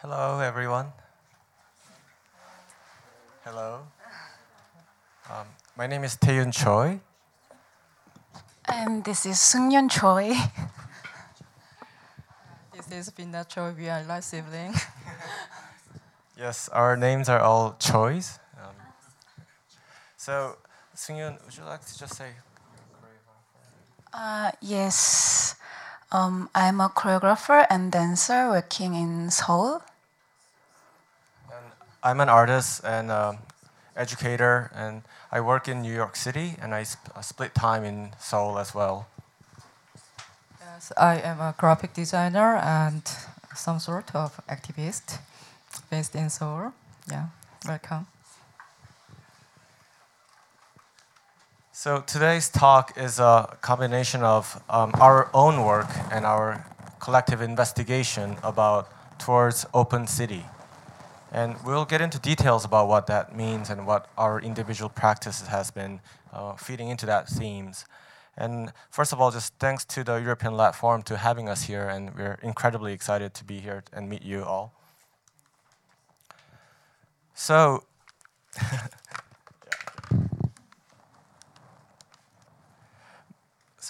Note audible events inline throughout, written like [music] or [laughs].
Hello, everyone. Hello. Um, my name is Taeyun Choi. And this is Seungyeon Choi. [laughs] This is Vinda Choi. We are last sibling. [laughs] Yes, our names are all Choi's. Um, so, Seungyeon, would you like to just say? Uh, yes, um, I'm a choreographer and dancer working in Seoul. And I'm an artist and um educator, and I work in New York City, and I sp- uh, split time in Seoul as well. yes, I am a graphic designer and some sort of activist based in Seoul. Yeah, welcome. So today's talk is a combination of um, our own work and our collective investigation about towards open city. And we'll get into details about what that means and what our individual practices has been uh, feeding into that themes. And first of all, just thanks to the European Lab Forum to having us here, and we're incredibly excited to be here and meet you all. So, [laughs]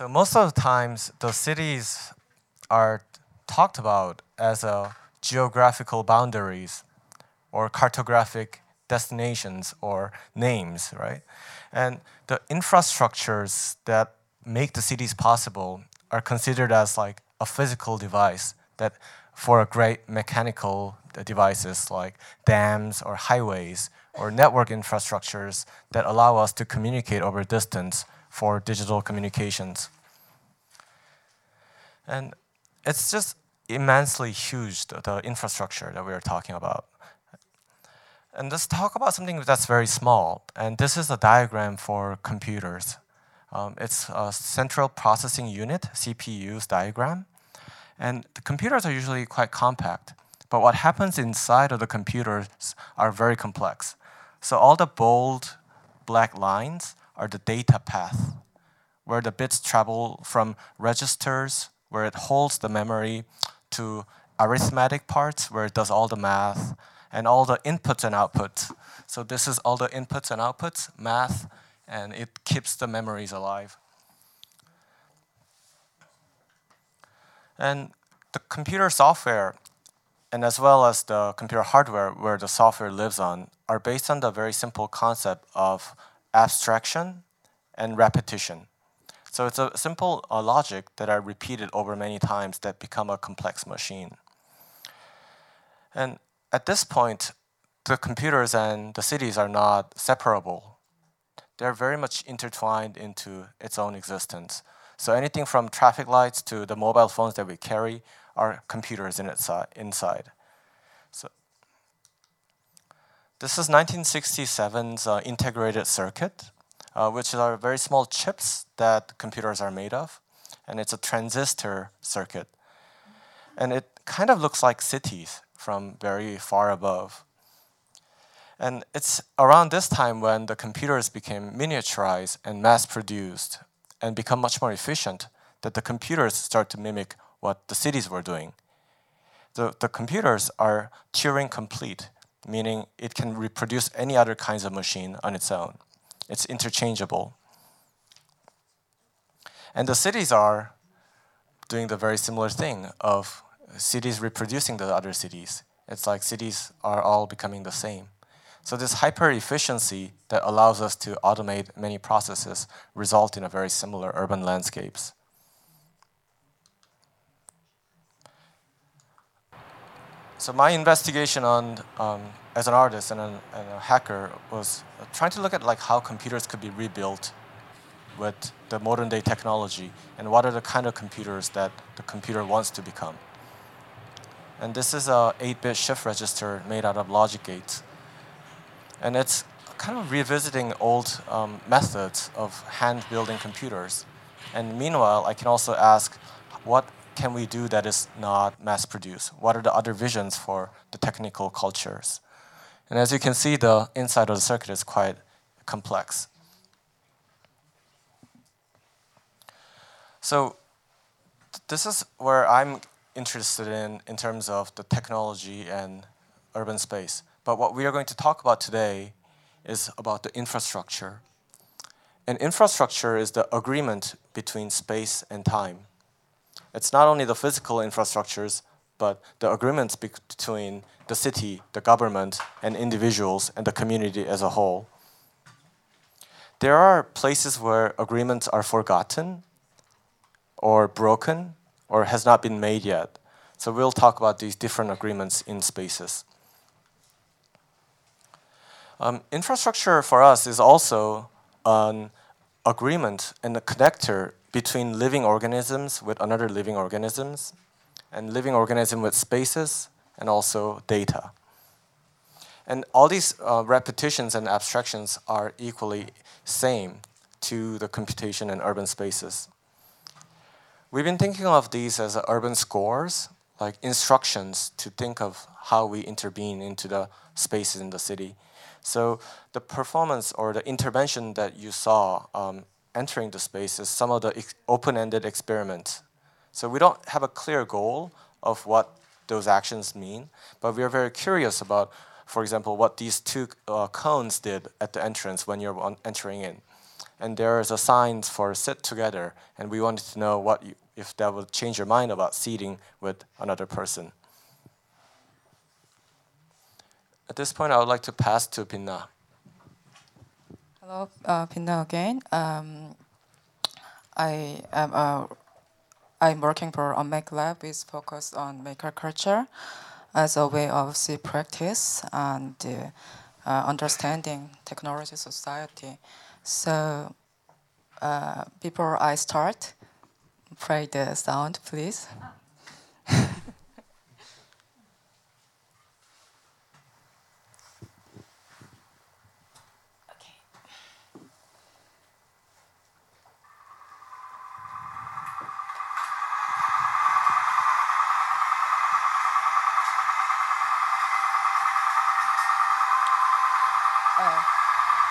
So most of the times, the cities are talked about as a geographical boundaries or cartographic destinations or names, right? And the infrastructures that make the cities possible are considered as like a physical device that for a great mechanical devices like dams or highways or network infrastructures that allow us to communicate over distance for digital communications. And it's just immensely huge, the, infrastructure that we are talking about. And let's talk about something that's very small. And this is a diagram for computers. Um, it's a central processing unit, CPU's diagram. And the computers are usually quite compact. But what happens inside of the computers are very complex. So all the bold black lines are the data path, where the bits travel from registers, where it holds the memory, to arithmetic parts, where it does all the math, and all the inputs and outputs. So this is all the inputs and outputs, math, and it keeps the memories alive. And the computer software, and as well as the computer hardware where the software lives on, are based on the very simple concept of abstraction and repetition. So it's a simple uh, logic that are repeated over many times that become a complex machine. And at this point, the computers and the cities are not separable. They're very much intertwined into its own existence. So anything from traffic lights to the mobile phones that we carry are computers in its si- inside. So this is 1967's uh, integrated circuit, uh, which are very small chips that computers are made of, and it's a transistor circuit. And it kind of looks like cities from very far above. And it's around this time when the computers became miniaturized and mass produced and become much more efficient that the computers start to mimic what the cities were doing. The, the computers are Turing complete, meaning it can reproduce any other kinds of machine on its own. It's interchangeable. And the cities are doing the very similar thing of cities reproducing the other cities. It's like cities are all becoming the same. So this hyper efficiency that allows us to automate many processes result in a very similar urban landscapes. So my investigation on um, as an artist and, an, and a hacker was trying to look at like how computers could be rebuilt with the modern day technology and what are the kind of computers that the computer wants to become. And this is a 8-bit shift register made out of logic gates. And it's kind of revisiting old um, methods of hand building computers. And meanwhile, I can also ask what can we do that is not mass produced? What are the other visions for the technical cultures? And as you can see, the inside of the circuit is quite complex. So this is where I'm interested in in terms of the technology and urban space. But what we are going to talk about today is about the infrastructure. And infrastructure is the agreement between space and time. It's not only the physical infrastructures, but the agreements between the city, the government, and individuals, and the community as a whole. There are places where agreements are forgotten, or broken, or has not been made yet. So we'll talk about these different agreements in spaces. Um, infrastructure for us is also an agreement and a connector between living organisms with another living organisms and living organism with spaces and also data. And all these uh, repetitions and abstractions are equally same to the computation in urban spaces. We've been thinking of these as urban scores, like instructions to think of how we intervene into the spaces in the city. So the performance or the intervention that you saw um, entering the space is some of the ex open-ended experiments. So we don't have a clear goal of what those actions mean, but we are very curious about, for example, what these two uh, cones did at the entrance when you're entering in. And there is a sign for sit together, and we wanted to know what you, if that would change your mind about seating with another person. At this point, I would like to pass to Pinna. Hello, uh, Binna again. Um, I am a, I'm working for a Make Lab with focused on maker culture as a way of see practice and uh, uh, understanding technology society. So uh, before I start, play the sound, please. [laughs]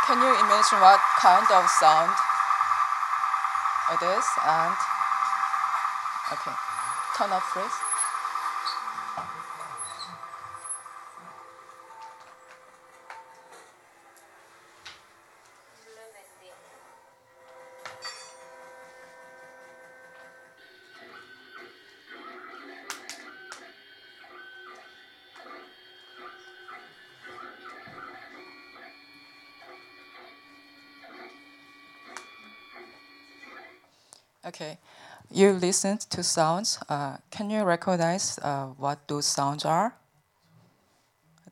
can you imagine what kind of sound it is? And okay, turn off please. You listened to sounds. Uh, can you recognize uh, what those sounds are?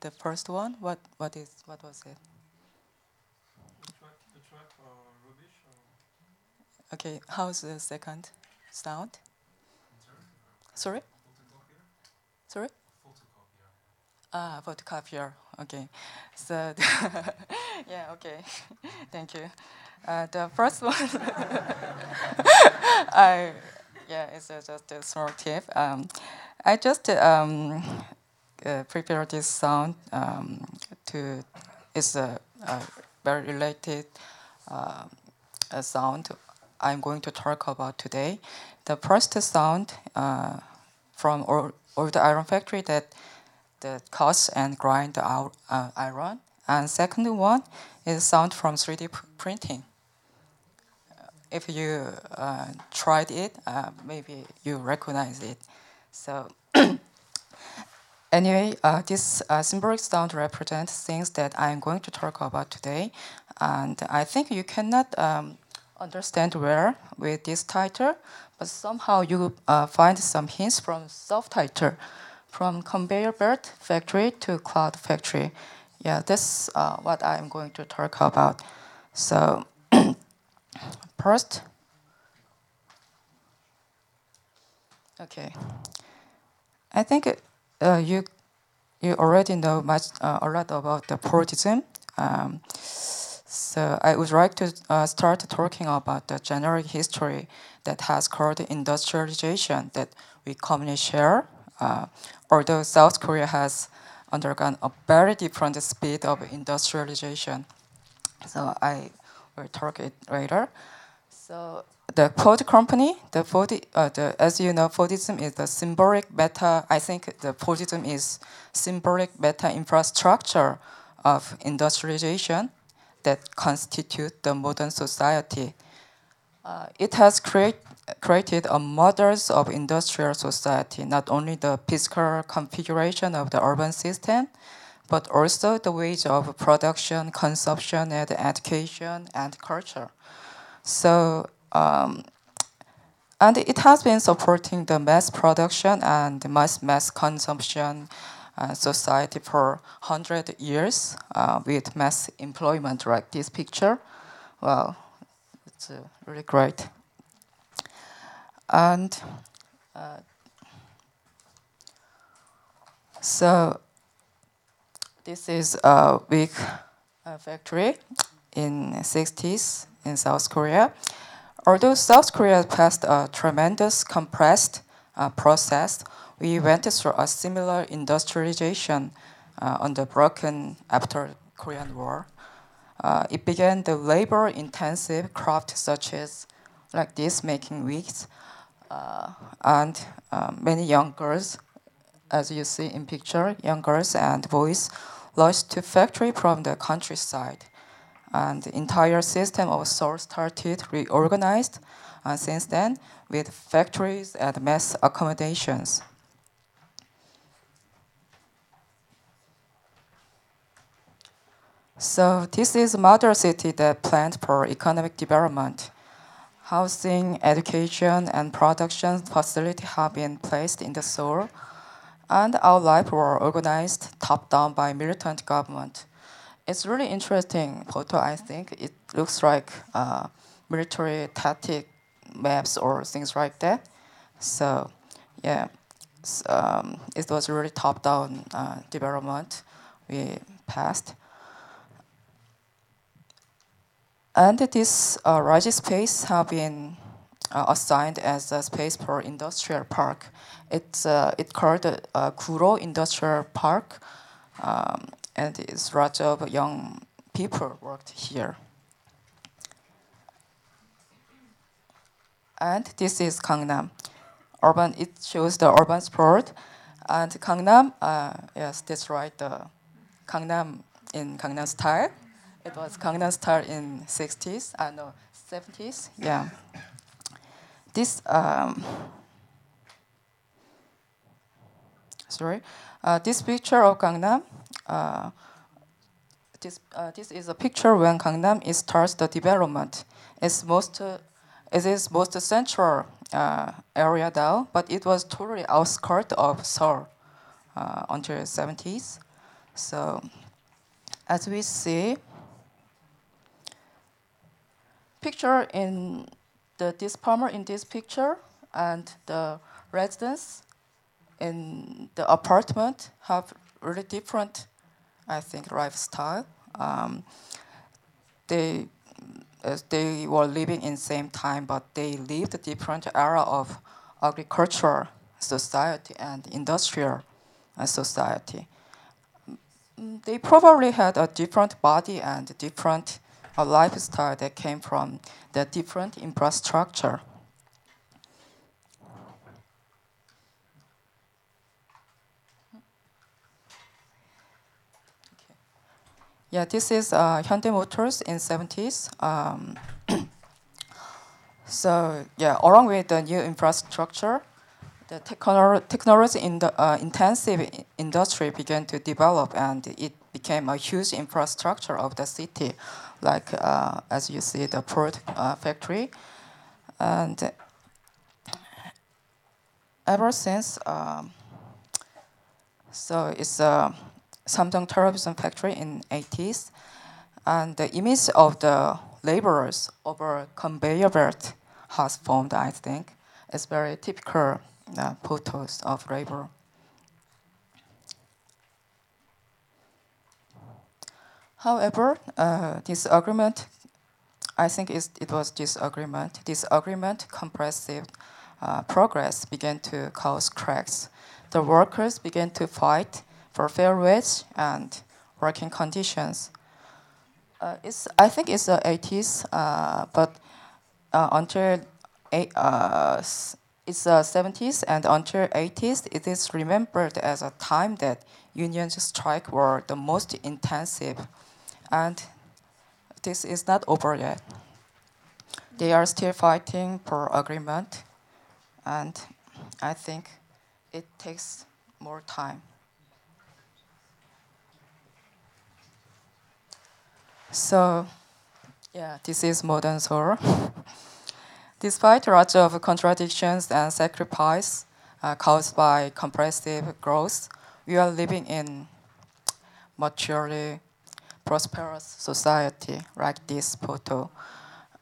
The first one, what what is what was it? Okay, how's the second sound? Sorry. Sorry. Ah, photocopier. Okay, so [laughs] yeah, okay, [laughs] thank you. Uh, the first one, [laughs] I yeah, it's uh, just a small tip. Um, I just um, uh, prepared this sound um, to. It's a, a very related uh, a sound I'm going to talk about today. The first sound uh, from or, or the iron factory that that cuts and grind the uh, iron, and second one is sound from 3D printing if you uh, tried it, uh, maybe you recognize it. So [clears throat] anyway, uh, this uh, symbolic sound represents things that I'm going to talk about today. And I think you cannot um, understand where with this title, but somehow you uh, find some hints from subtitle, from conveyor belt factory to cloud factory. Yeah, that's uh, what I'm going to talk about. So first. Okay. I think uh, you you already know much uh, a lot about the Fordism. Um, so I would like to uh, start talking about the generic history that has called industrialization that we commonly share. Uh, although South Korea has undergone a very different speed of industrialization. So I talk it later. So the Ford company, the Ford, uh, the, as you know, Fordism is the symbolic meta. I think the Fordism is symbolic meta infrastructure of industrialization that constitute the modern society. Uh, it has create, created a models of industrial society, not only the physical configuration of the urban system, but also the ways of production, consumption, and education and culture. So, um, and it has been supporting the mass production and mass mass consumption uh, society for 100 years uh, with mass employment like this picture. Wow, it's uh, really great. And uh, so this is a big uh, factory in 60s in South Korea. Although South Korea passed a tremendous compressed uh, process, we went through a similar industrialization uh, on the broken after Korean War. Uh, it began the labor-intensive craft such as like this, making wigs, uh, and um, many young girls, as you see in picture, young girls and boys, lost to factory from the countryside, and the entire system of Seoul started reorganized. Uh, since then, with factories and mass accommodations. So this is a model city that planned for economic development. Housing, education, and production facility have been placed in the Seoul, and our life were organized top-down by militant government. It's really interesting photo, I think. It looks like uh, military tactic maps or things like that. So, yeah, um, it was really top-down uh, development we passed. And this uh, space have been uh, assigned as a space for industrial park. It's uh, it called uh, Guro Industrial Park, um, and it's lots of young people worked here. And this is Gangnam. Urban. It shows the urban sport, and Gangnam. Uh, yes, that's right. The Gangnam in Gangnam style. It was Gangnam Style in 60s, I uh, no, 70s. Yeah. This, um, sorry, uh, this picture of Gangnam, uh, this, uh, this is a picture when Gangnam starts the development. It's most, uh, it is most central uh, area now, but it was totally outskirts of Seoul uh, until 70s. So, as we see, picture in the this farmer in this picture and the residents in the apartment have really different, I think, lifestyle. Um, they uh, they were living in same time, but they lived a different era of agricultural society and industrial uh, society. Mm, they probably had a different body and different a lifestyle that came from the different infrastructure. Yeah, this is uh, Hyundai Motors in 70s. Um, [clears throat] so yeah, along with the new infrastructure, the technology in the uh, intensive industry began to develop, and it became a huge infrastructure of the city like uh, as you see the port uh, factory, and ever since, um, so it's a Samsung television factory in 80s, and the image of the laborers over conveyor belt has formed. I think it's very typical uh, photos of labor. However, uh, this agreement, I think it was this agreement, this agreement compressive uh, progress began to cause cracks. The workers began to fight for fair wage and working conditions. Uh, it's, I think it's the 80s, uh, but uh, until eight, uh, it's the 70s and until 80s, it is remembered as a time that union strike were the most intensive, and this is not over yet. They are still fighting for agreement, and I think it takes more time. So, yeah, this is modern Seoul. [laughs] Despite lots of contradictions and sacrifice uh, caused by compressive growth, we are living in maturely prosperous society like this photo.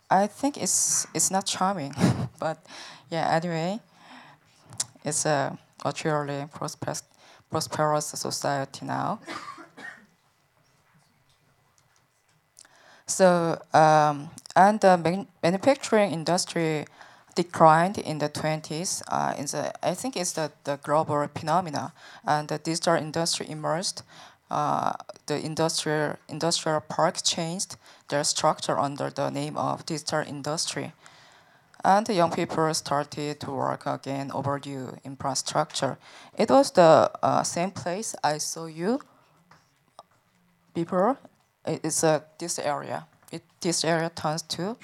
I think it's it's not charming, [laughs] but yeah. Anyway, it's a maturely prosperous prosperous society now. So, um, and the man manufacturing industry declined in the 20s. Uh, in the, I think it's the, the global phenomena. And the digital industry emerged. Uh, the industrial, industrial park changed their structure under the name of digital industry. And the young people started to work again overdue infrastructure. It was the uh, same place I saw you before it's uh, this area. It, this area turns to,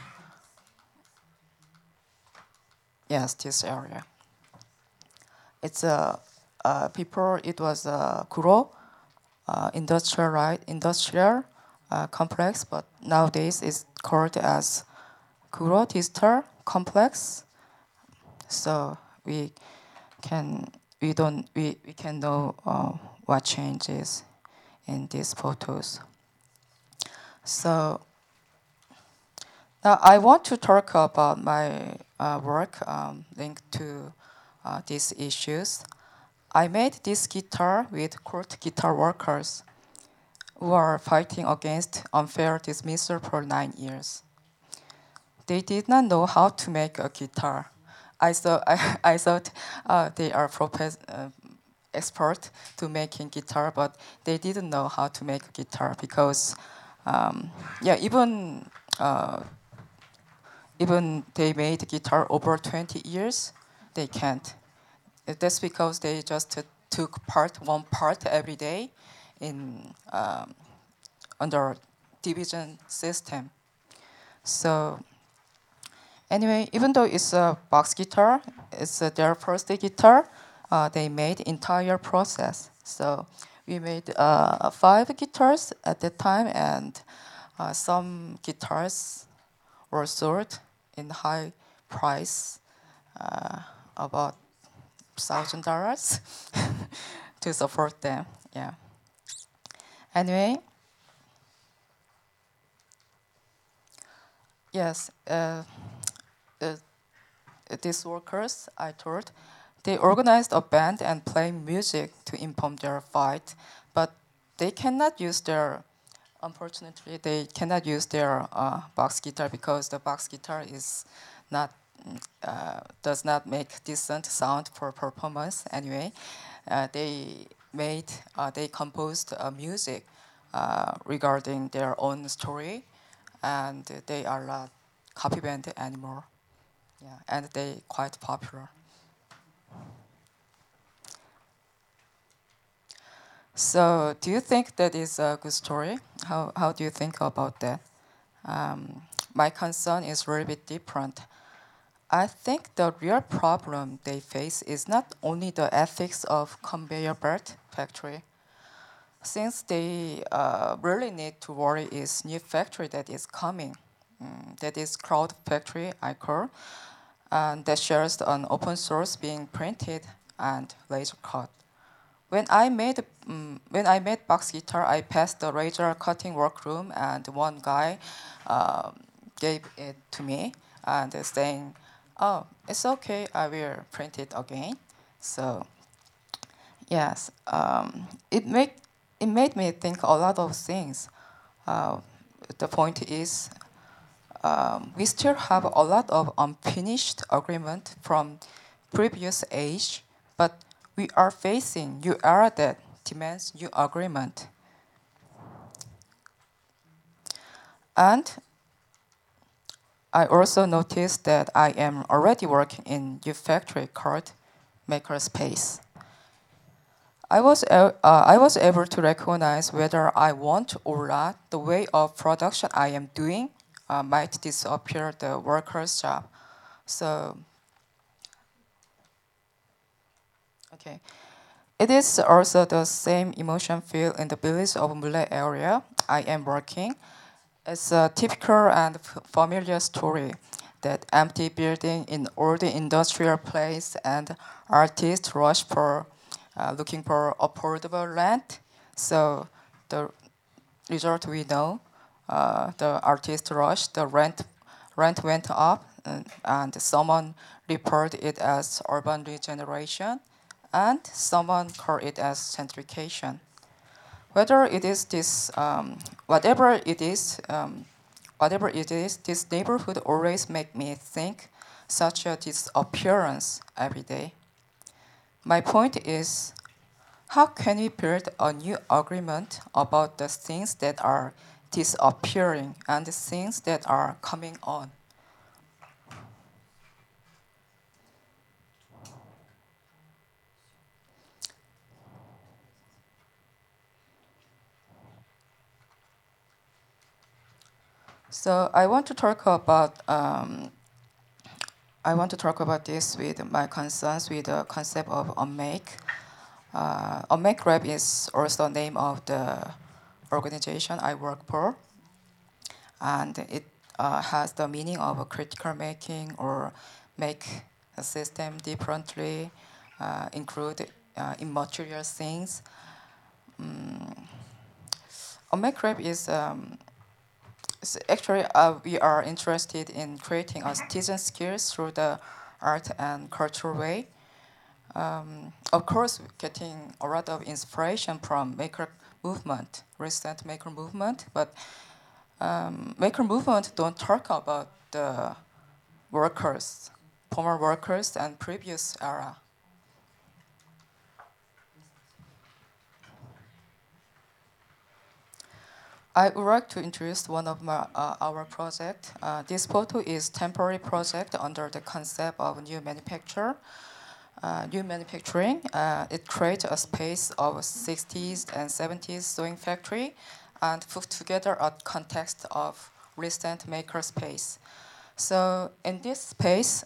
yes, this area. It's a uh, people, it was a Guro uh, industrial, right, industrial uh, complex, but nowadays it's called as Guro Digital Complex. So we can we don't we, we can know uh, what changes in these photos. So now I want to talk about my uh, work um, linked to uh, these issues. I made this guitar with Cort guitar workers who are fighting against unfair dismissal for nine years. They did not know how to make a guitar. I thought, I, [laughs] I thought uh, they are profes- uh, expert to making guitar, but they didn't know how to make a guitar because um, yeah, even uh, even they made guitar over 20 years, they can't. That's because they just took part one part every day in um, under division system. So anyway, even though it's a box guitar, it's uh, their first guitar. Uh, they made entire process. So we made uh, five guitars at that time, and uh, some guitars were sold in high price, uh, about thousand dollars, [laughs] to support them. Yeah. Anyway. Yes. Uh, uh, these workers, I told, they organized a band and play music to inform their fight, but they cannot use their, unfortunately, they cannot use their uh, box guitar because the box guitar is not, uh, does not make decent sound for performance anyway. Uh, they made, uh, they composed a music uh, regarding their own story, and they are not copy band anymore. Yeah, and they quite popular. So, do you think that is a good story? How, how do you think about that? Um, my concern is a little bit different. I think the real problem they face is not only the ethics of conveyor belt factory. Since they uh, really need to worry is new factory that is coming. Um, that is Cloud Factory, I call, and that shares an open source being printed and laser cut. When I made um, when I made box guitar, I passed the laser cutting workroom, and one guy um, gave it to me and saying, "Oh, it's okay. I will print it again." So, yes, um, it made it made me think a lot of things. Uh, the point is, um, we still have a lot of unfinished agreement from previous age, but we are facing new era that demands new agreement. And I also noticed that I am already working in new factory called Makerspace. I was, uh, I was able to recognize whether I want or not the way of production I am doing uh, might disappear the worker's job. So, okay. It is also the same emotion feel in the village of Mullae area I am working. It's a typical and familiar story that empty building in old industrial place and artists rush for uh, looking for affordable rent. So the result we know, uh, the artist rush, the rent rent went up, and, and someone reported it as urban regeneration, and someone called it as gentrification. Whether it is this, um, whatever it is, um, whatever it is, this neighborhood always make me think such a disappearance every day. My point is, how can we build a new agreement about the things that are disappearing and the things that are coming on? So I want to talk about um, I want to talk about this with my concerns with the concept of unmake. Uh, unmake Rep is also the name of the organization I work for, and it uh, has the meaning of critical making or make a system differently, uh, include uh, immaterial things. Um, unmake Rep is um, so actually, uh, we are interested in creating a citizen skills through the art and cultural way. Um, of course, getting a lot of inspiration from maker movement, recent maker movement, but um, maker movement don't talk about the workers, former workers and previous era. I would like to introduce one of my, uh, our project. Uh, this photo is temporary project under the concept of new manufacture. Uh, new manufacturing, uh, it creates a space of 60s and 70s sewing factory and put together a context of recent maker space. So in this space,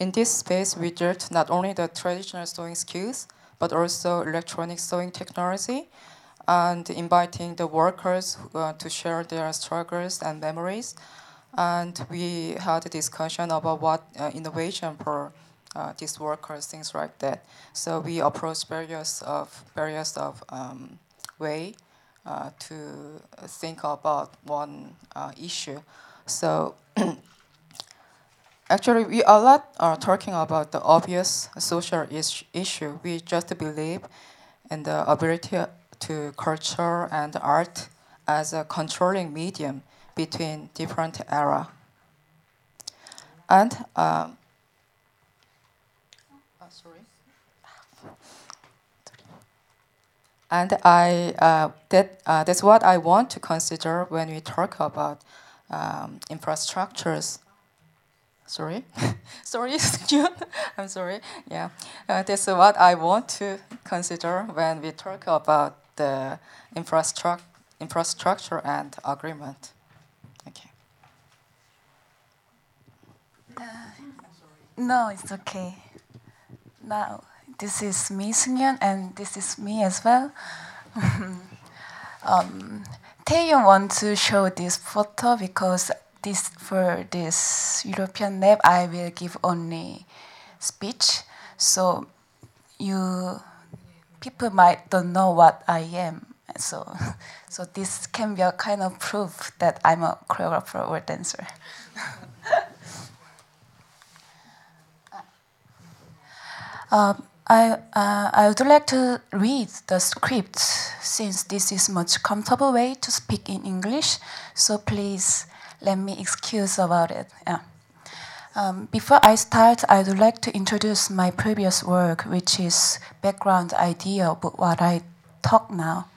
in this space, we built not only the traditional sewing skills, but also electronic sewing technology, and inviting the workers uh, to share their struggles and memories. And we had a discussion about what uh, innovation for uh, these workers, things like that. So we approached various of various of um, way uh, to think about one uh, issue. So [clears throat] actually, we a lot are talking about the obvious social is issue. We just believe in the ability to culture and art as a controlling medium between different era. And um, sorry. And I uh, that uh, that's what I want to consider when we talk about um, infrastructures. Sorry, [laughs] sorry, [laughs] I'm sorry. Yeah, uh, that's what I want to consider when we talk about the infrastructure, infrastructure and agreement. Okay. Uh, no, it's okay. Now, this is me, Seungyeon, and this is me as well. [laughs] um, Taeyeon want to show this photo because this for this European lab I will give only speech. So you people might don't know what I am. So, [laughs] so this can be a kind of proof that I'm a choreographer or dancer. uh, [laughs] I, uh, I would like to read the script since this is much comfortable way to speak in English. So please let me excuse about it. Yeah. Um, before I start, I would like to introduce my previous work, which is background idea of what I talk now.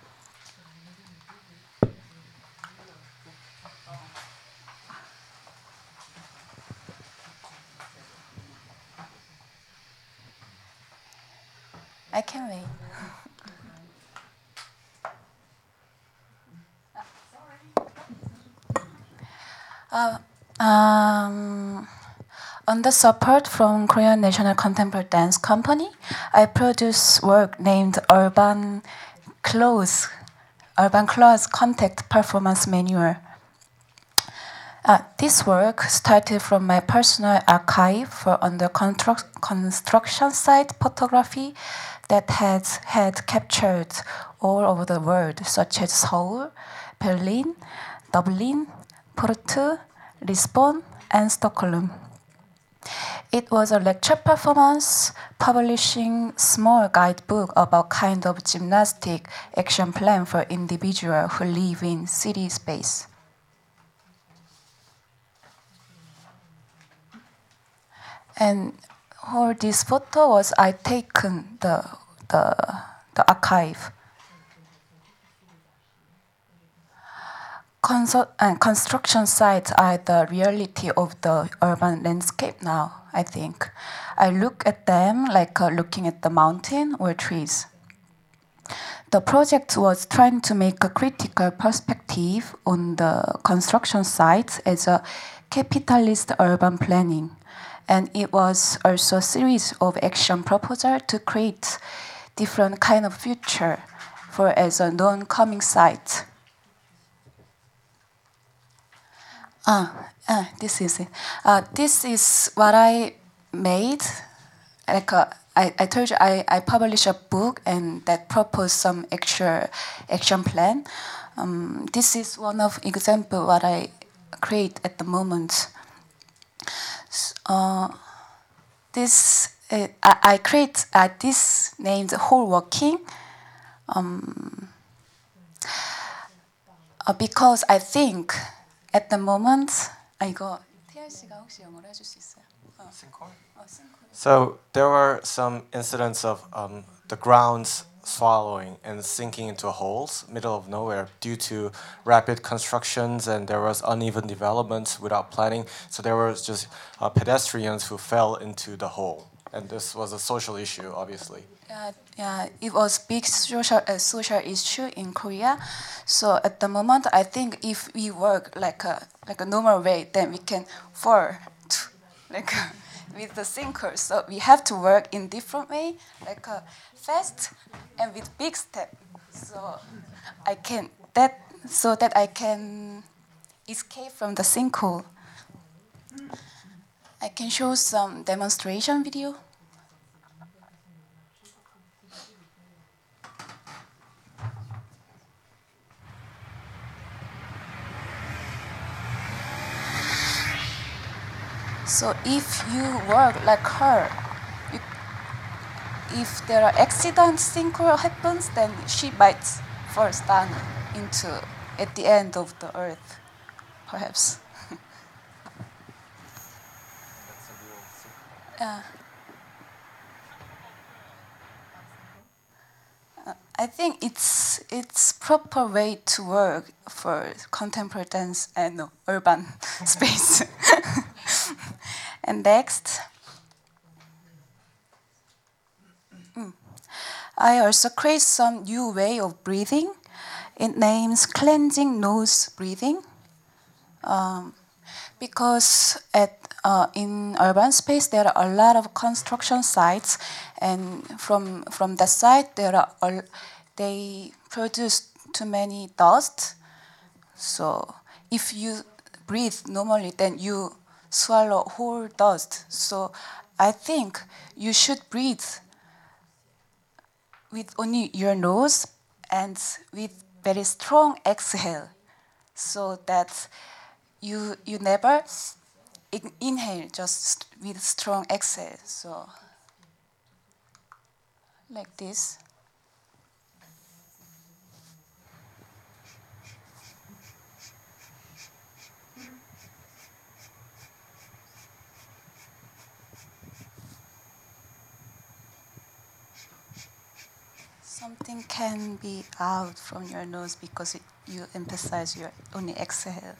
I can wait. [laughs] uh, um, on the support from Korean National Contemporary Dance Company, I produce work named Urban Clothes, Urban Clothes Contact Performance Manual. Uh, this work started from my personal archive for under construction site photography that has had captured all over the world, such as Seoul, Berlin, Dublin, Porto, Lisbon, and Stockholm. It was a lecture performance publishing small guidebook about kind of gymnastic action plan for individuals who live in city space. And all this photo was I taken the the the archive. Consult, and construction sites are the reality of the urban landscape now, I think. I look at them like uh, looking at the mountain or trees. The project was trying to make a critical perspective on the construction sites as a capitalist urban planning and it was also a series of action proposal to create different kind of future for as a non-coming site. Ah, ah, this is it. Uh, this is what I made. Like a, uh, I, I told you I, I published a book and that proposed some actual action plan. Um, this is one of example what I create at the moment. Uh, this uh, I, I, create uh, this named hole working um, uh, because I think at the moment 아 이거 태연 씨가 혹시 영어로 해줄 수 있어요? 어. So there were some incidents of um, the grounds swallowing and sinking into holes, middle of nowhere, due to rapid constructions and there was uneven development without planning. So there was just uh, pedestrians who fell into the hole, and this was a social issue, obviously. Yeah, yeah, it was big social uh, social issue in Korea. So at the moment, I think if we work like a like a normal way, then we can fall, like [laughs] with the sinker. So we have to work in different way, like a fast and with big step. So I can that so that I can escape from the sinkhole. I can show some demonstration video. So if you work like her, you, if there are accidents, sinkhole happens, then she might fall down into at the end of the earth, perhaps. [laughs] yeah. Uh, I think it's it's proper way to work for contemporary dance and urban [laughs] space. [laughs] And next, mm. I also create some new way of breathing. It names cleansing nose breathing. Um, because at uh, in urban space there are a lot of construction sites, and from from that site there are all, they produce too many dust. So if you breathe normally, then you swallow whole dust. So I think you should breathe with only your nose and with very strong exhale. So that you you never inhale just with strong exhale. So like this Something can be out from your nose because it, you emphasize your only exhale.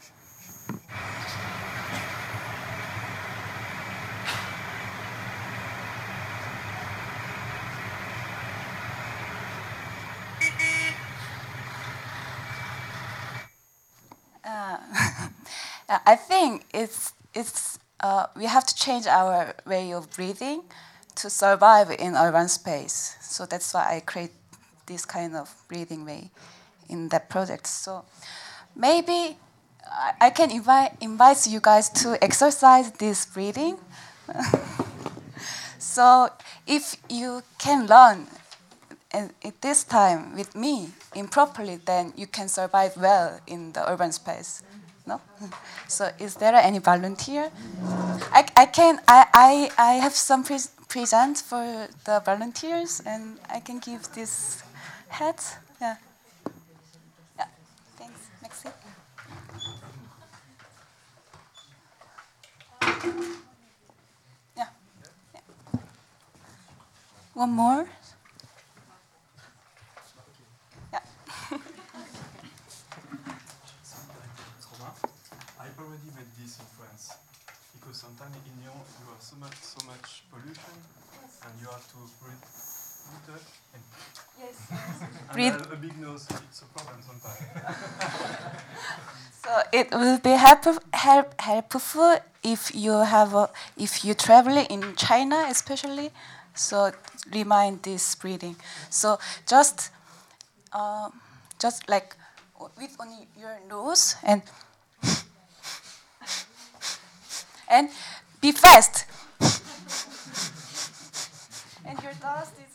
Uh, [laughs] I think it's it's uh, we have to change our way of breathing to survive in urban space. So that's why I create this kind of breathing way in that project. So maybe I, can invite invite you guys to exercise this breathing. [laughs] so if you can learn at this time with me improperly, then you can survive well in the urban space. No? [laughs] So is there any volunteer? I, I can I, I, I have some pre present for the volunteers and I can give this hat. Yeah. Yeah. Thanks. Maxi. Yeah. yeah. One more. Yeah. [laughs] I've already made this in France because sometimes in Lyon you have so much so much pollution and you have to breathe good and, Yes. Breathe. a, a big nose it's a problem sometimes. [laughs] So it will be help, help, helpful if you have a, if you travel in China especially. So remind this breathing. So just uh, just like with only your nose and [laughs] and be fast. [laughs] and your dust is.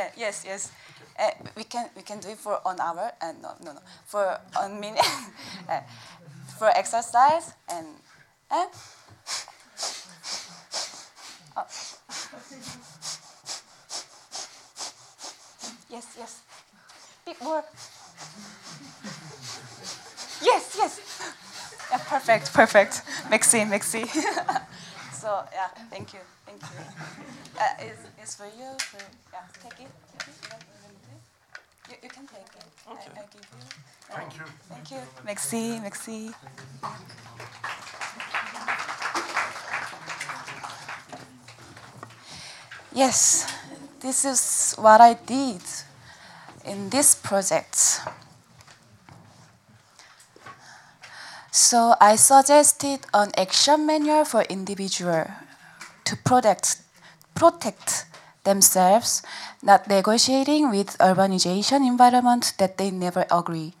Yeah, yes, yes. Uh, we can we can do it for an hour and no no no for a minute [laughs] uh, for exercise and and. [laughs] Oh. Yes, yes. Big more. Yes, yes. Yeah, perfect, perfect. Mixi, mixi. [laughs] so yeah, thank you, thank you. Uh, is is for you? For, yeah, take it. Take it. You, you want it? you, you can take it. I, I give you. Thank you. Thank you. Mixi, mixi. Yes, this is what I did in this project. So I suggested an action manual for individual to protect, protect themselves, not negotiating with urbanization environment that they never agree.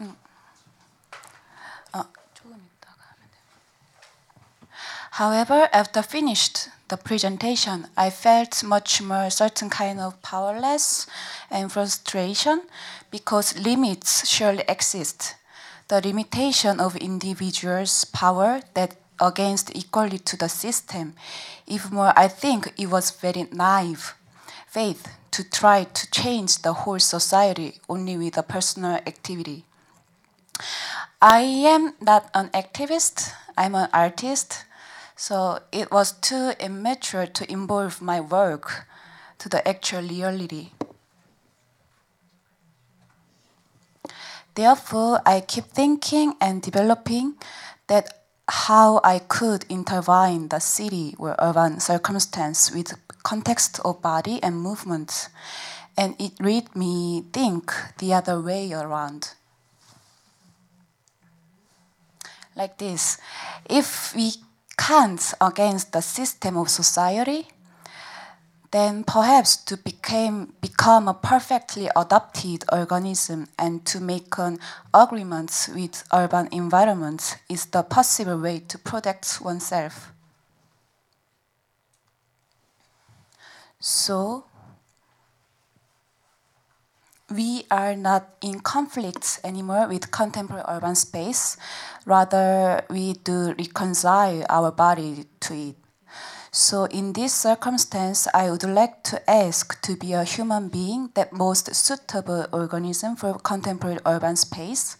Mm. Uh. However, after finished, the presentation, I felt much more certain kind of powerless and frustration because limits surely exist. The limitation of individuals' power that against equally to the system. Even more, I think it was very naive faith to try to change the whole society only with a personal activity. I am not an activist, I'm an artist, so it was too immature to involve my work to the actual reality. Therefore, I keep thinking and developing that how I could intertwine the city or urban circumstance with context of body and movement, and it made me think the other way around. Like this, if we can't against the system of society, then perhaps to became, become a perfectly adapted organism and to make an agreement with urban environments is the possible way to protect oneself. So, we are not in conflict anymore with contemporary urban space. Rather, we do reconcile our body to it. So, in this circumstance, I would like to ask to be a human being that most suitable organism for contemporary urban space,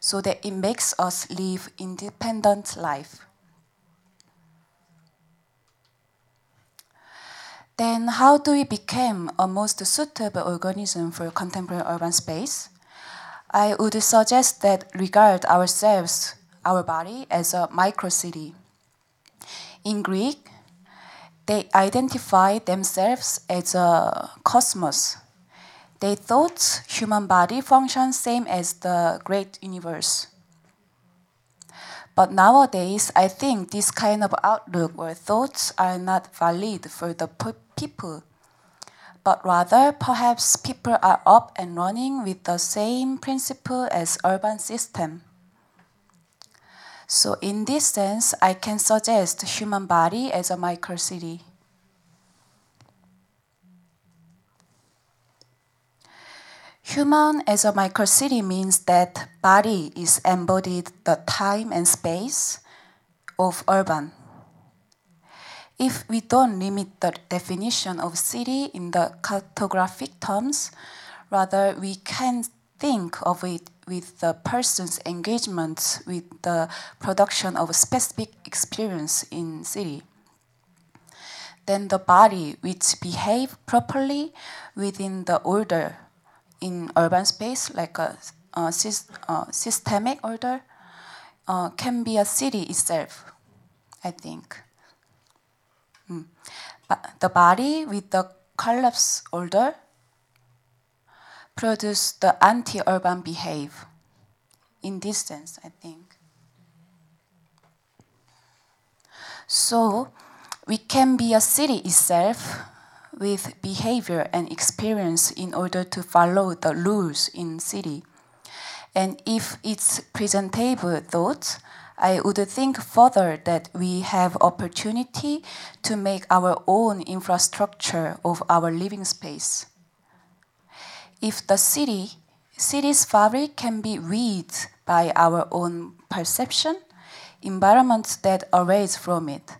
so that it makes us live independent life. Then, how do we become a most suitable organism for contemporary urban space? I would suggest that regard ourselves, our body, as a microcity. In Greek, they identify themselves as a cosmos. They thought human body functions same as the great universe. But nowadays, I think this kind of outlook or thoughts are not valid for the people. But rather, perhaps people are up and running with the same principle as urban system. So in this sense, I can suggest human body as a microcity. Human as a microcity means that body is embodied the time and space of urban. If we don't limit the definition of city in the cartographic terms, rather we can think of it with the person's engagement with the production of a specific experience in city. Then the body which behave properly within the order in urban space, like a, a, a systemic order, uh, can be a city itself, I think. The body with the collapse order produce the anti-urban behave. In sense, I think. So, we can be a city itself with behavior and experience in order to follow the rules in city. And if it's presentable thought, I would think further that we have opportunity to make our own infrastructure of our living space. If the city, city's fabric can be read by our own perception, environments that arise from it,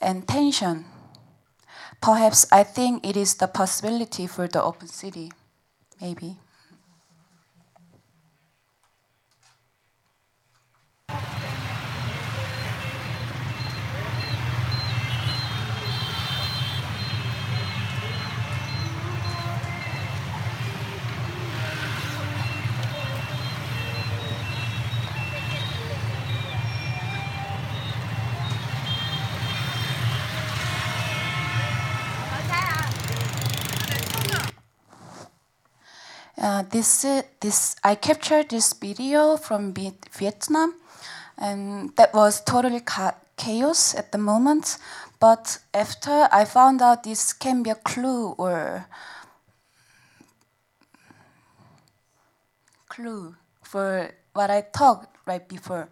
and tension Perhaps I think it is the possibility for the open city, maybe. Uh, this this I captured this video from Vietnam, and that was totally chaos at the moment. But after I found out this can be a clue or clue for what I talked right before,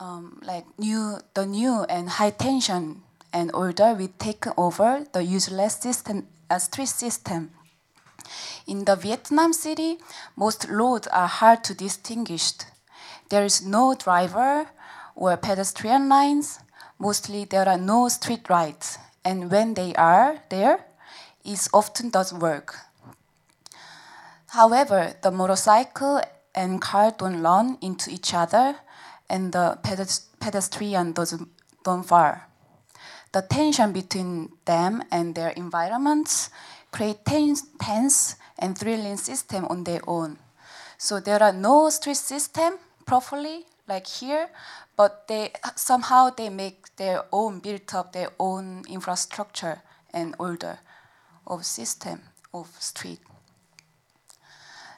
um, like new the new and high tension and order we take over the useless system, a street system in the Vietnam city, most roads are hard to distinguish. There is no driver or pedestrian lines. Mostly there are no street lights. And when they are there, it often doesn't work. However, the motorcycle and car don't run into each other and the pedestrian doesn't don't fall. The tension between them and their environments create tense and thrilling system on their own. So there are no street system properly like here, but they somehow they make their own built up their own infrastructure and order of system of street.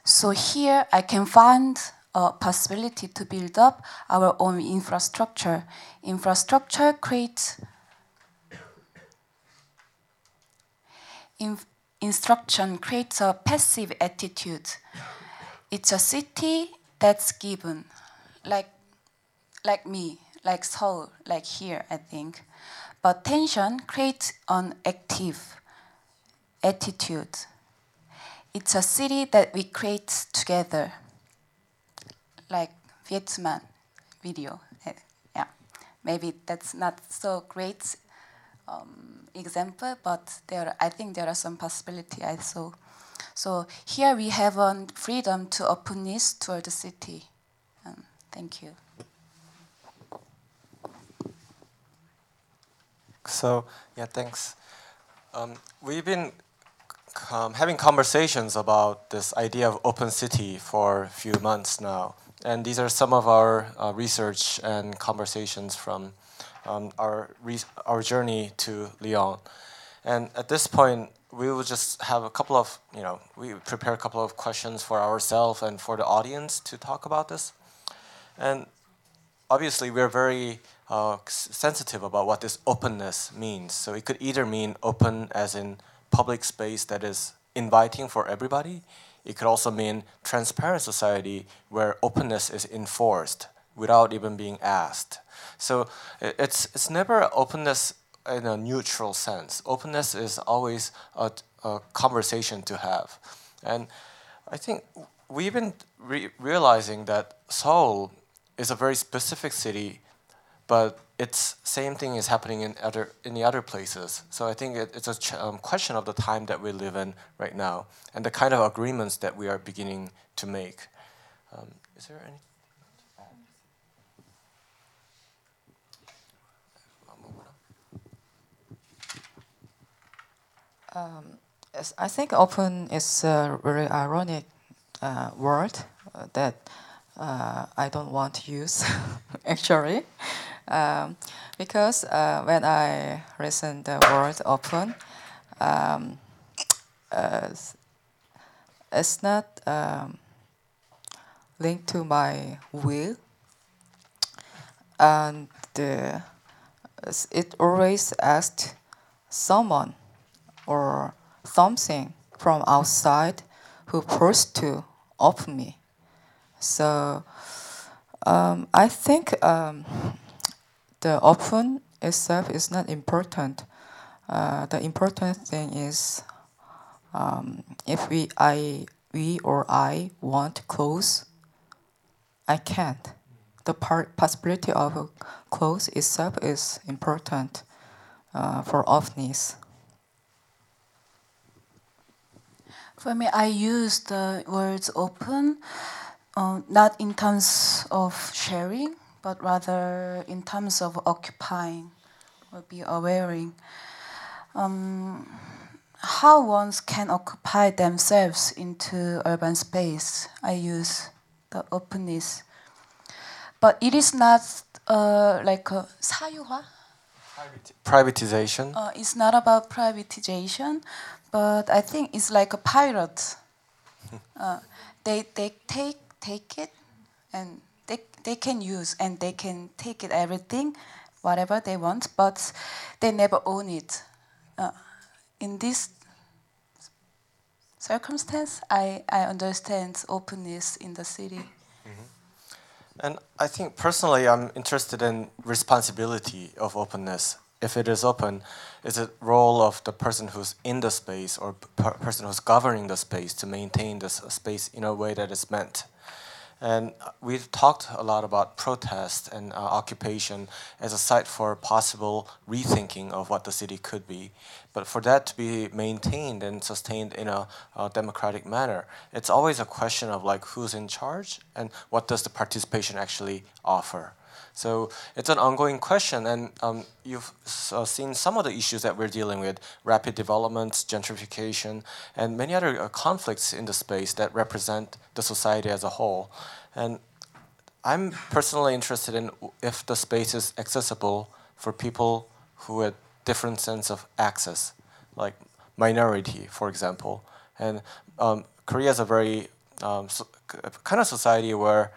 So here I can find a possibility to build up our own infrastructure. Infrastructure creates instruction creates a passive attitude. It's a city that's given, like, like me, like Seoul, like here, I think. But tension creates an active attitude. It's a city that we create together, like Vietnam video. Eh, yeah, maybe that's not so great um, example, but there, I think there are some possibility saw. So here we have a freedom to openness toward the city. Um, thank you. So yeah, thanks. Um, we've been um, having conversations about this idea of open city for a few months now, and these are some of our uh, research and conversations from um, our, our journey to Lyon. And at this point, we will just have a couple of, you know, we prepare a couple of questions for ourselves and for the audience to talk about this. And obviously, we're very uh, sensitive about what this openness means. So it could either mean open as in public space that is inviting for everybody. It could also mean transparent society where openness is enforced without even being asked. So it's it's never openness in a neutral sense. Openness is always a, a conversation to have, and I think we've been re realizing that Seoul is a very specific city, but it's same thing is happening in other in the other places. So I think it, it's a um, question of the time that we live in right now and the kind of agreements that we are beginning to make. Um, is there any? Um, I think open is a very ironic uh, word uh, that uh, I don't want to use [laughs] actually. Um, because uh, when I listen the word open, um, uh, it's not um, linked to my will, and it always asked someone or something from outside who forced to open me. So um, I think um, the open itself is not important. Uh, the important thing is um, if we I we or I want close, I can't. The part, possibility of close itself is important uh, for openness. For me, I use the words open, uh, not in terms of sharing, but rather in terms of occupying or be awareing. Um, how ones can occupy themselves into urban space. I use the openness, but it is not uh, like a 사유화. Privatization. Uh, it's not about privatization, but I think it's like a pirate. [laughs] uh, they they take take it, and they they can use and they can take it everything, whatever they want, but they never own it. Uh, in this circumstance, I I understand openness in the city. Mm-hmm. And I think personally, I'm interested in responsibility of openness if it is open, is it role of the person who's in the space or per person who's governing the space to maintain this space in a way that is meant. And we've talked a lot about protest and uh, occupation as a site for possible rethinking of what the city could be. But for that to be maintained and sustained in a, a democratic manner, it's always a question of like who's in charge and what does the participation actually offer. So it's an ongoing question, and um, you've uh, seen some of the issues that we're dealing with: rapid developments, gentrification, and many other uh, conflicts in the space that represent the society as a whole. And I'm personally interested in if the space is accessible for people who have different sense of access, like minority, for example. And um, Korea is a very um, so, kind of society where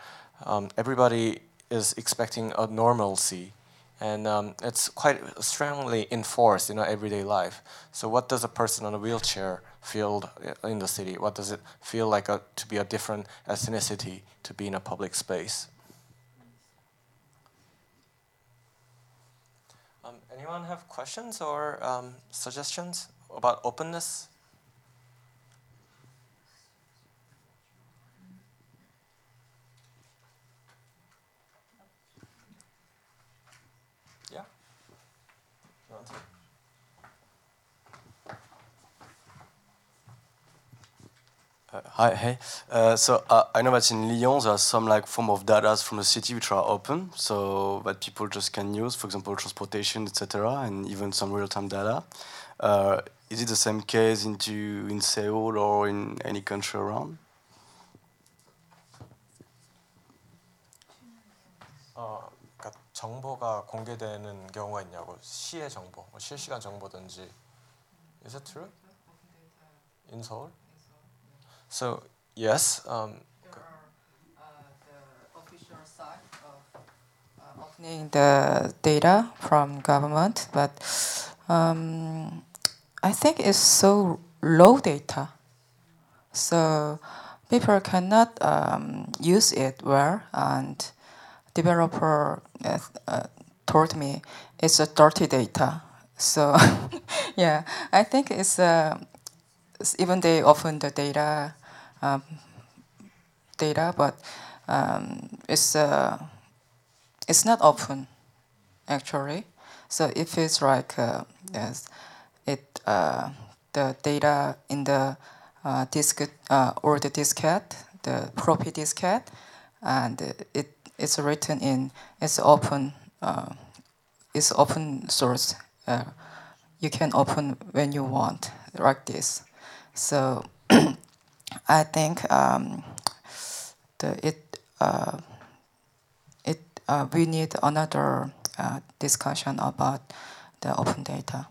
um, everybody is expecting a normalcy, and um, it's quite strongly enforced in our everyday life. So, what does a person on a wheelchair feel in the city? What does it feel like a, to be a different ethnicity to be in a public space? Um, anyone have questions or um, suggestions about openness? Uh, hi, hey. Uh, so uh, I know that in Lyon there are some like form of data from the city which are open, so that people just can use, for example, transportation, etc., and even some real-time data. Uh, is it the same case into in Seoul or in any country around? 정보가 공개되는 경우가 있냐고 시의 정보, 뭐 실시간 정보든지 Is it true? In Seoul? So, yes. Um, opening the data from government, but um, I think it's so low data. So people cannot um, use it well, and developer uh, uh, told me it's a dirty data. So [laughs] yeah, I think it's, uh, it's even they open the data um, data, but um, it's uh, it's not open actually. So if it's like uh, yes, it uh, the data in the disk or the diskette, the floppy diskette, and it it's written in it's open uh, it's open source. Uh, you can open when you want like this. So [clears throat] I think um, the it uh, it uh, we need another uh, discussion about the open data.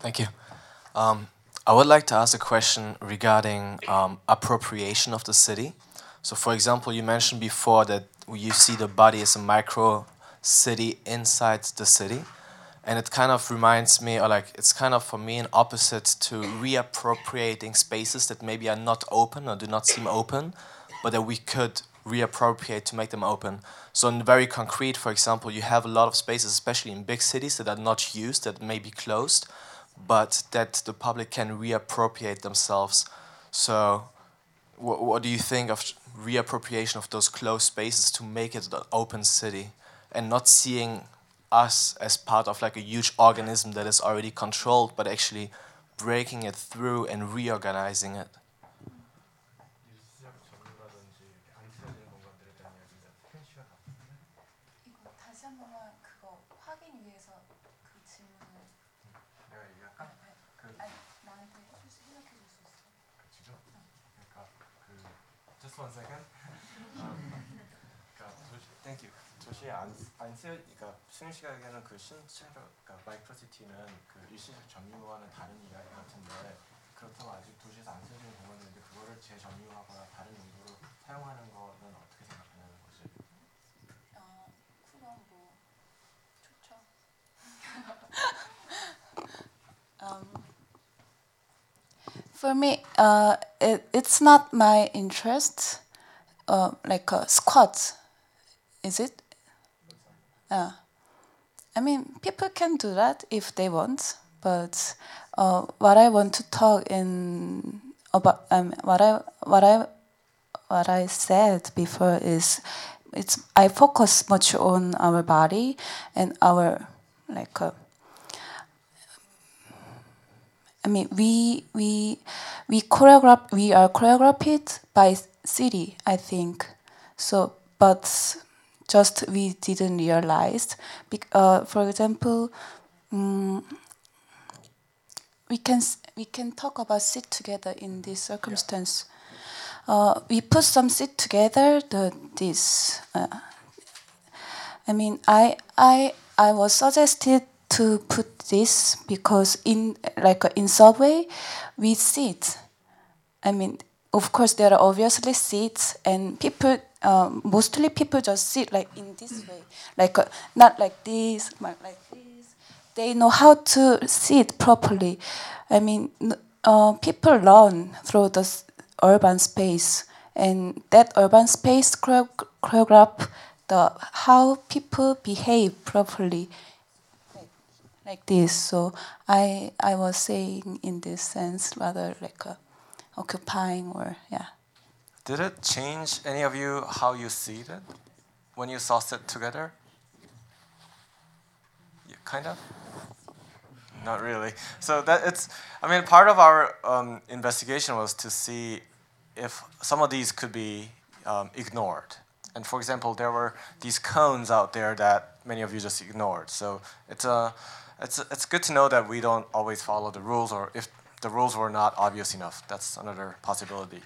Thank you. Um, I would like to ask a question regarding um, appropriation of the city. So, for example, you mentioned before that you see the body as a micro city inside the city. And it kind of reminds me, or like, it's kind of for me an opposite to reappropriating spaces that maybe are not open or do not seem open, but that we could reappropriate to make them open. So, in very concrete, for example, you have a lot of spaces, especially in big cities, that are not used, that may be closed, but that the public can reappropriate themselves. So, wh- what do you think of reappropriation of those closed spaces to make it an open city and not seeing us as part of like a huge organism that is already controlled, but actually breaking it through and reorganizing it? 안 쓰여, 그러니까 수능 씨가 얘기하는 그 신체로, 그러니까 마이크로시티는 그 일시적 점유와는 다른 이야기 같은데 그렇다고 아직 도시에서 안 쓰여지는 공간인데 그거를 재점유하거나 다른 용도로 사용하는 거는 어떻게 생각하는 거지? 어, 그건 뭐 좋죠. um, [laughs] for me, uh, it, it's not my interest, uh, like a squat, is it? Uh, I mean, people can do that if they want, but uh, what I want to talk in about um, what I what I what I said before is it's I focus much on our body and our like. Uh, I mean, we we we choreograph. We are choreographed by city, I think. So, but just we didn't realize. Uh, for example, um, we can we can talk about sit together in this circumstance. Uh, we put some sit together. The this. Uh, I mean, I I I was suggested to put this because in like in subway we sit i mean of course there are obviously seats and people um, mostly people just sit like in this way. Like uh, not like this like this. They know how to sit properly. I mean uh, people learn through the urban space and that urban space choreograph the how people behave properly like this. So I I was saying in this sense rather like a occupying or yeah. Did it change any of you how you see it when you saw it together? Yeah, kind of. Not really. So that it's. I mean, part of our um, investigation was to see if some of these could be um, ignored. And for example, there were these cones out there that many of you just ignored. So it's a it's, it's good to know that we don't always follow the rules, or if the rules were not obvious enough. That's another possibility.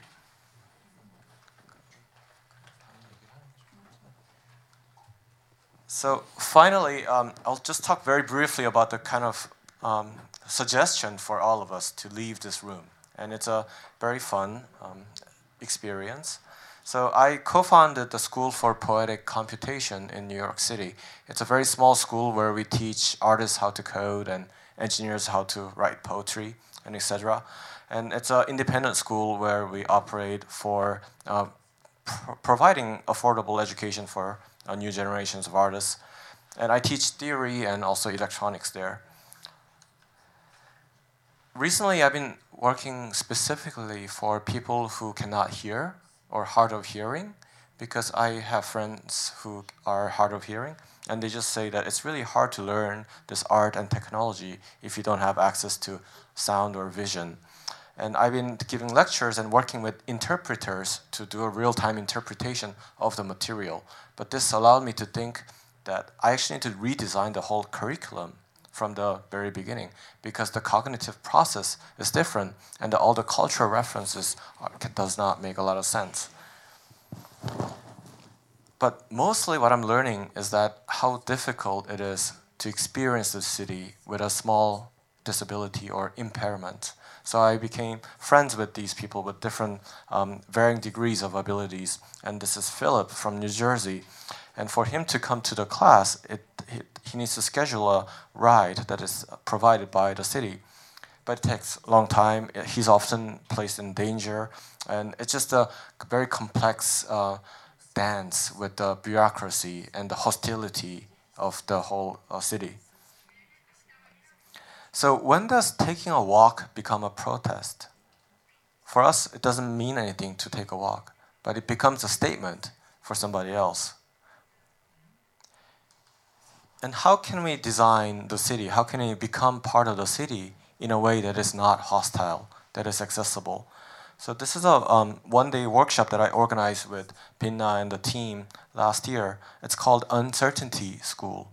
So finally, um, I'll just talk very briefly about the kind of um, suggestion for all of us to leave this room. And it's a very fun um, experience. So I co-founded the School for Poetic Computation in New York City. It's a very small school where we teach artists how to code and engineers how to write poetry and etc. And it's an independent school where we operate for uh, pr providing affordable education for uh, new generations of artists. And I teach theory and also electronics there. Recently, I've been working specifically for people who cannot hear or hard of hearing because I have friends who are hard of hearing and they just say that it's really hard to learn this art and technology if you don't have access to sound or vision. And I've been giving lectures and working with interpreters to do a real-time interpretation of the material. But this allowed me to think that I actually need to redesign the whole curriculum from the very beginning because the cognitive process is different and all the cultural references are, does not make a lot of sense. But mostly what I'm learning is that how difficult it is to experience the city with a small disability or impairment. So I became friends with these people with different um, varying degrees of abilities. And this is Philip from New Jersey. And for him to come to the class, it, it, he needs to schedule a ride that is provided by the city. But it takes a long time. He's often placed in danger. And it's just a very complex uh, dance with the bureaucracy and the hostility of the whole uh, city. So when does taking a walk become a protest? For us, it doesn't mean anything to take a walk, but it becomes a statement for somebody else. And how can we design the city? How can we become part of the city in a way that is not hostile, that is accessible? So this is a um, one-day workshop that I organized with Binna and the team last year. It's called Uncertainty School.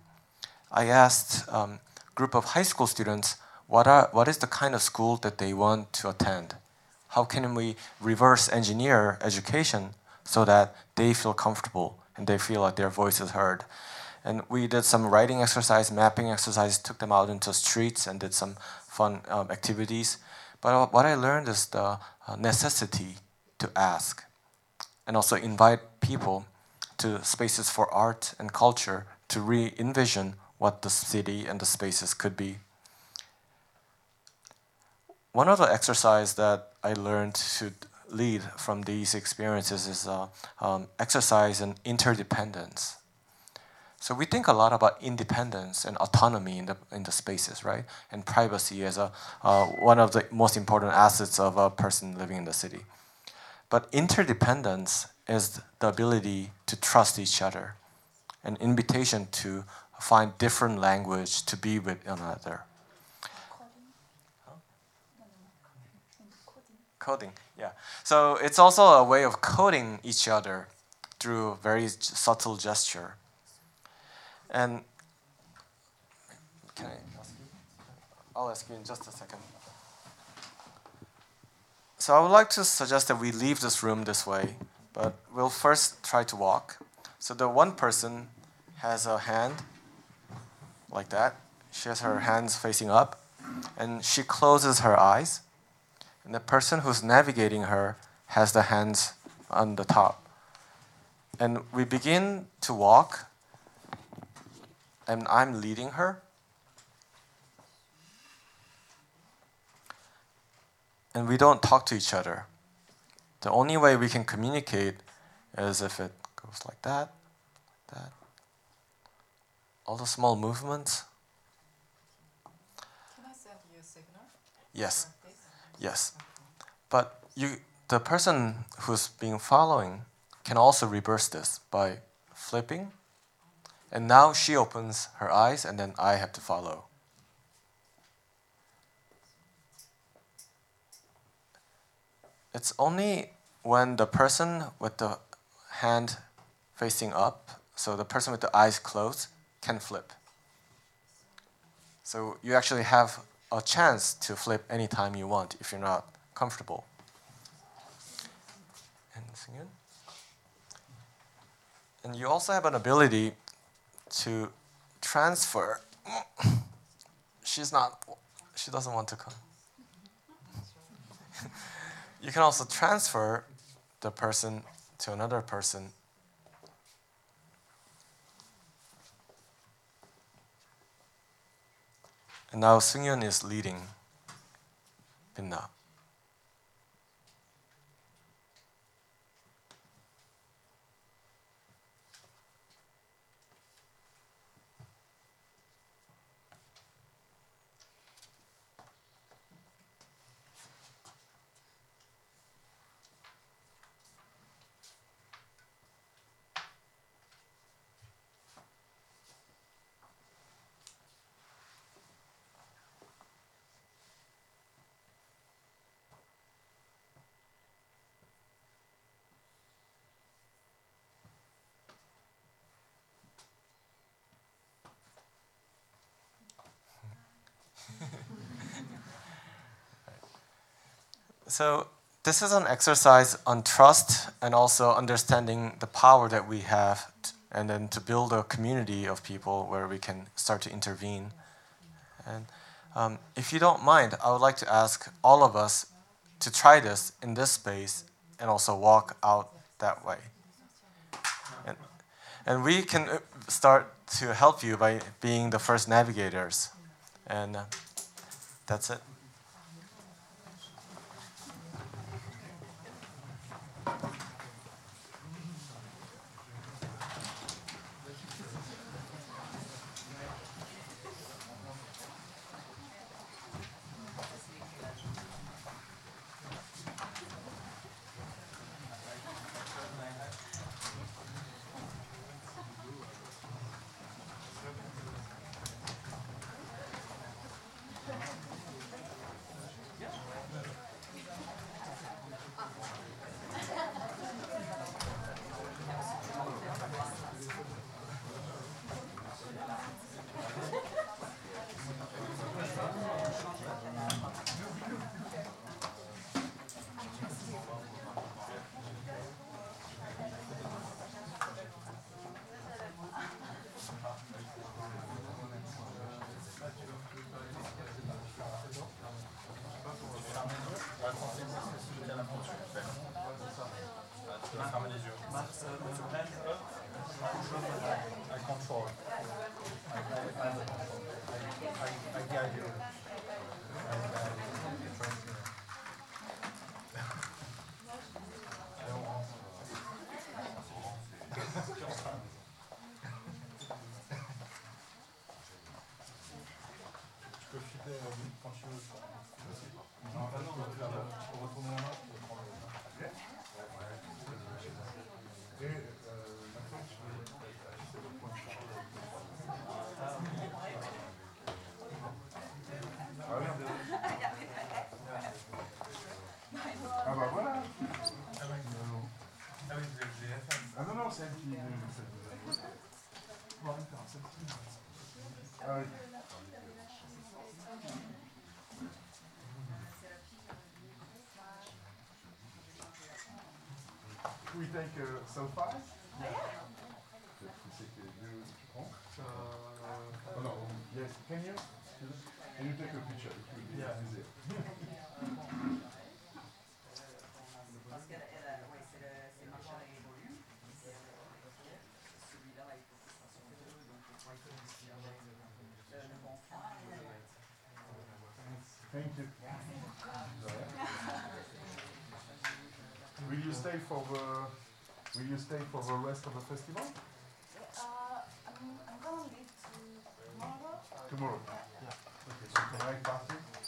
I asked um, group of high school students, what, are, what is the kind of school that they want to attend? How can we reverse engineer education so that they feel comfortable and they feel like their voice is heard? And we did some writing exercise, mapping exercise, took them out into streets and did some fun um, activities. But what I learned is the uh, necessity to ask and also invite people to spaces for art and culture to re-envision what the city and the spaces could be. One of the exercise that I learned to lead from these experiences is uh, um, exercise and interdependence. So we think a lot about independence and autonomy in the in the spaces, right? And privacy as a uh, one of the most important assets of a person living in the city. But interdependence is the ability to trust each other, an invitation to find different language to be with another. Coding, yeah. So it's also a way of coding each other through very subtle gesture. And can I ask you? I'll ask you in just a second. So I would like to suggest that we leave this room this way, but we'll first try to walk. So the one person has a hand like that. She has her hands facing up, and she closes her eyes. And the person who's navigating her has the hands on the top. And we begin to walk, and I'm leading her. And we don't talk to each other. The only way we can communicate is if it goes like that, that, all the small movements. Can I send you a signal? Yes, Like yes. But you, the person who's being following can also reverse this by flipping. And now she opens her eyes and then I have to follow. It's only when the person with the hand facing up, so the person with the eyes closed, can flip. So you actually have a chance to flip anytime you want if you're not comfortable. And you also have an ability to transfer. She's not, she doesn't want to come. you can also transfer the person to another person. And now Sungyun is leading Binna. So this is an exercise on trust and also understanding the power that we have, and then to build a community of people where we can start to intervene. And um, if you don't mind, I would like to ask all of us to try this in this space and also walk out that way. And, and we can uh, start to help you by being the first navigators. And uh, that's it. We take uh, you- tu prends? Oh no, yes, can you? Can you take a picture? It will be easier. Will you stay for the Will you stay for the rest of the festival? Uh, I'm, I'm gonna leave tomorrow. Tomorrow. Yeah. Okay. So tonight.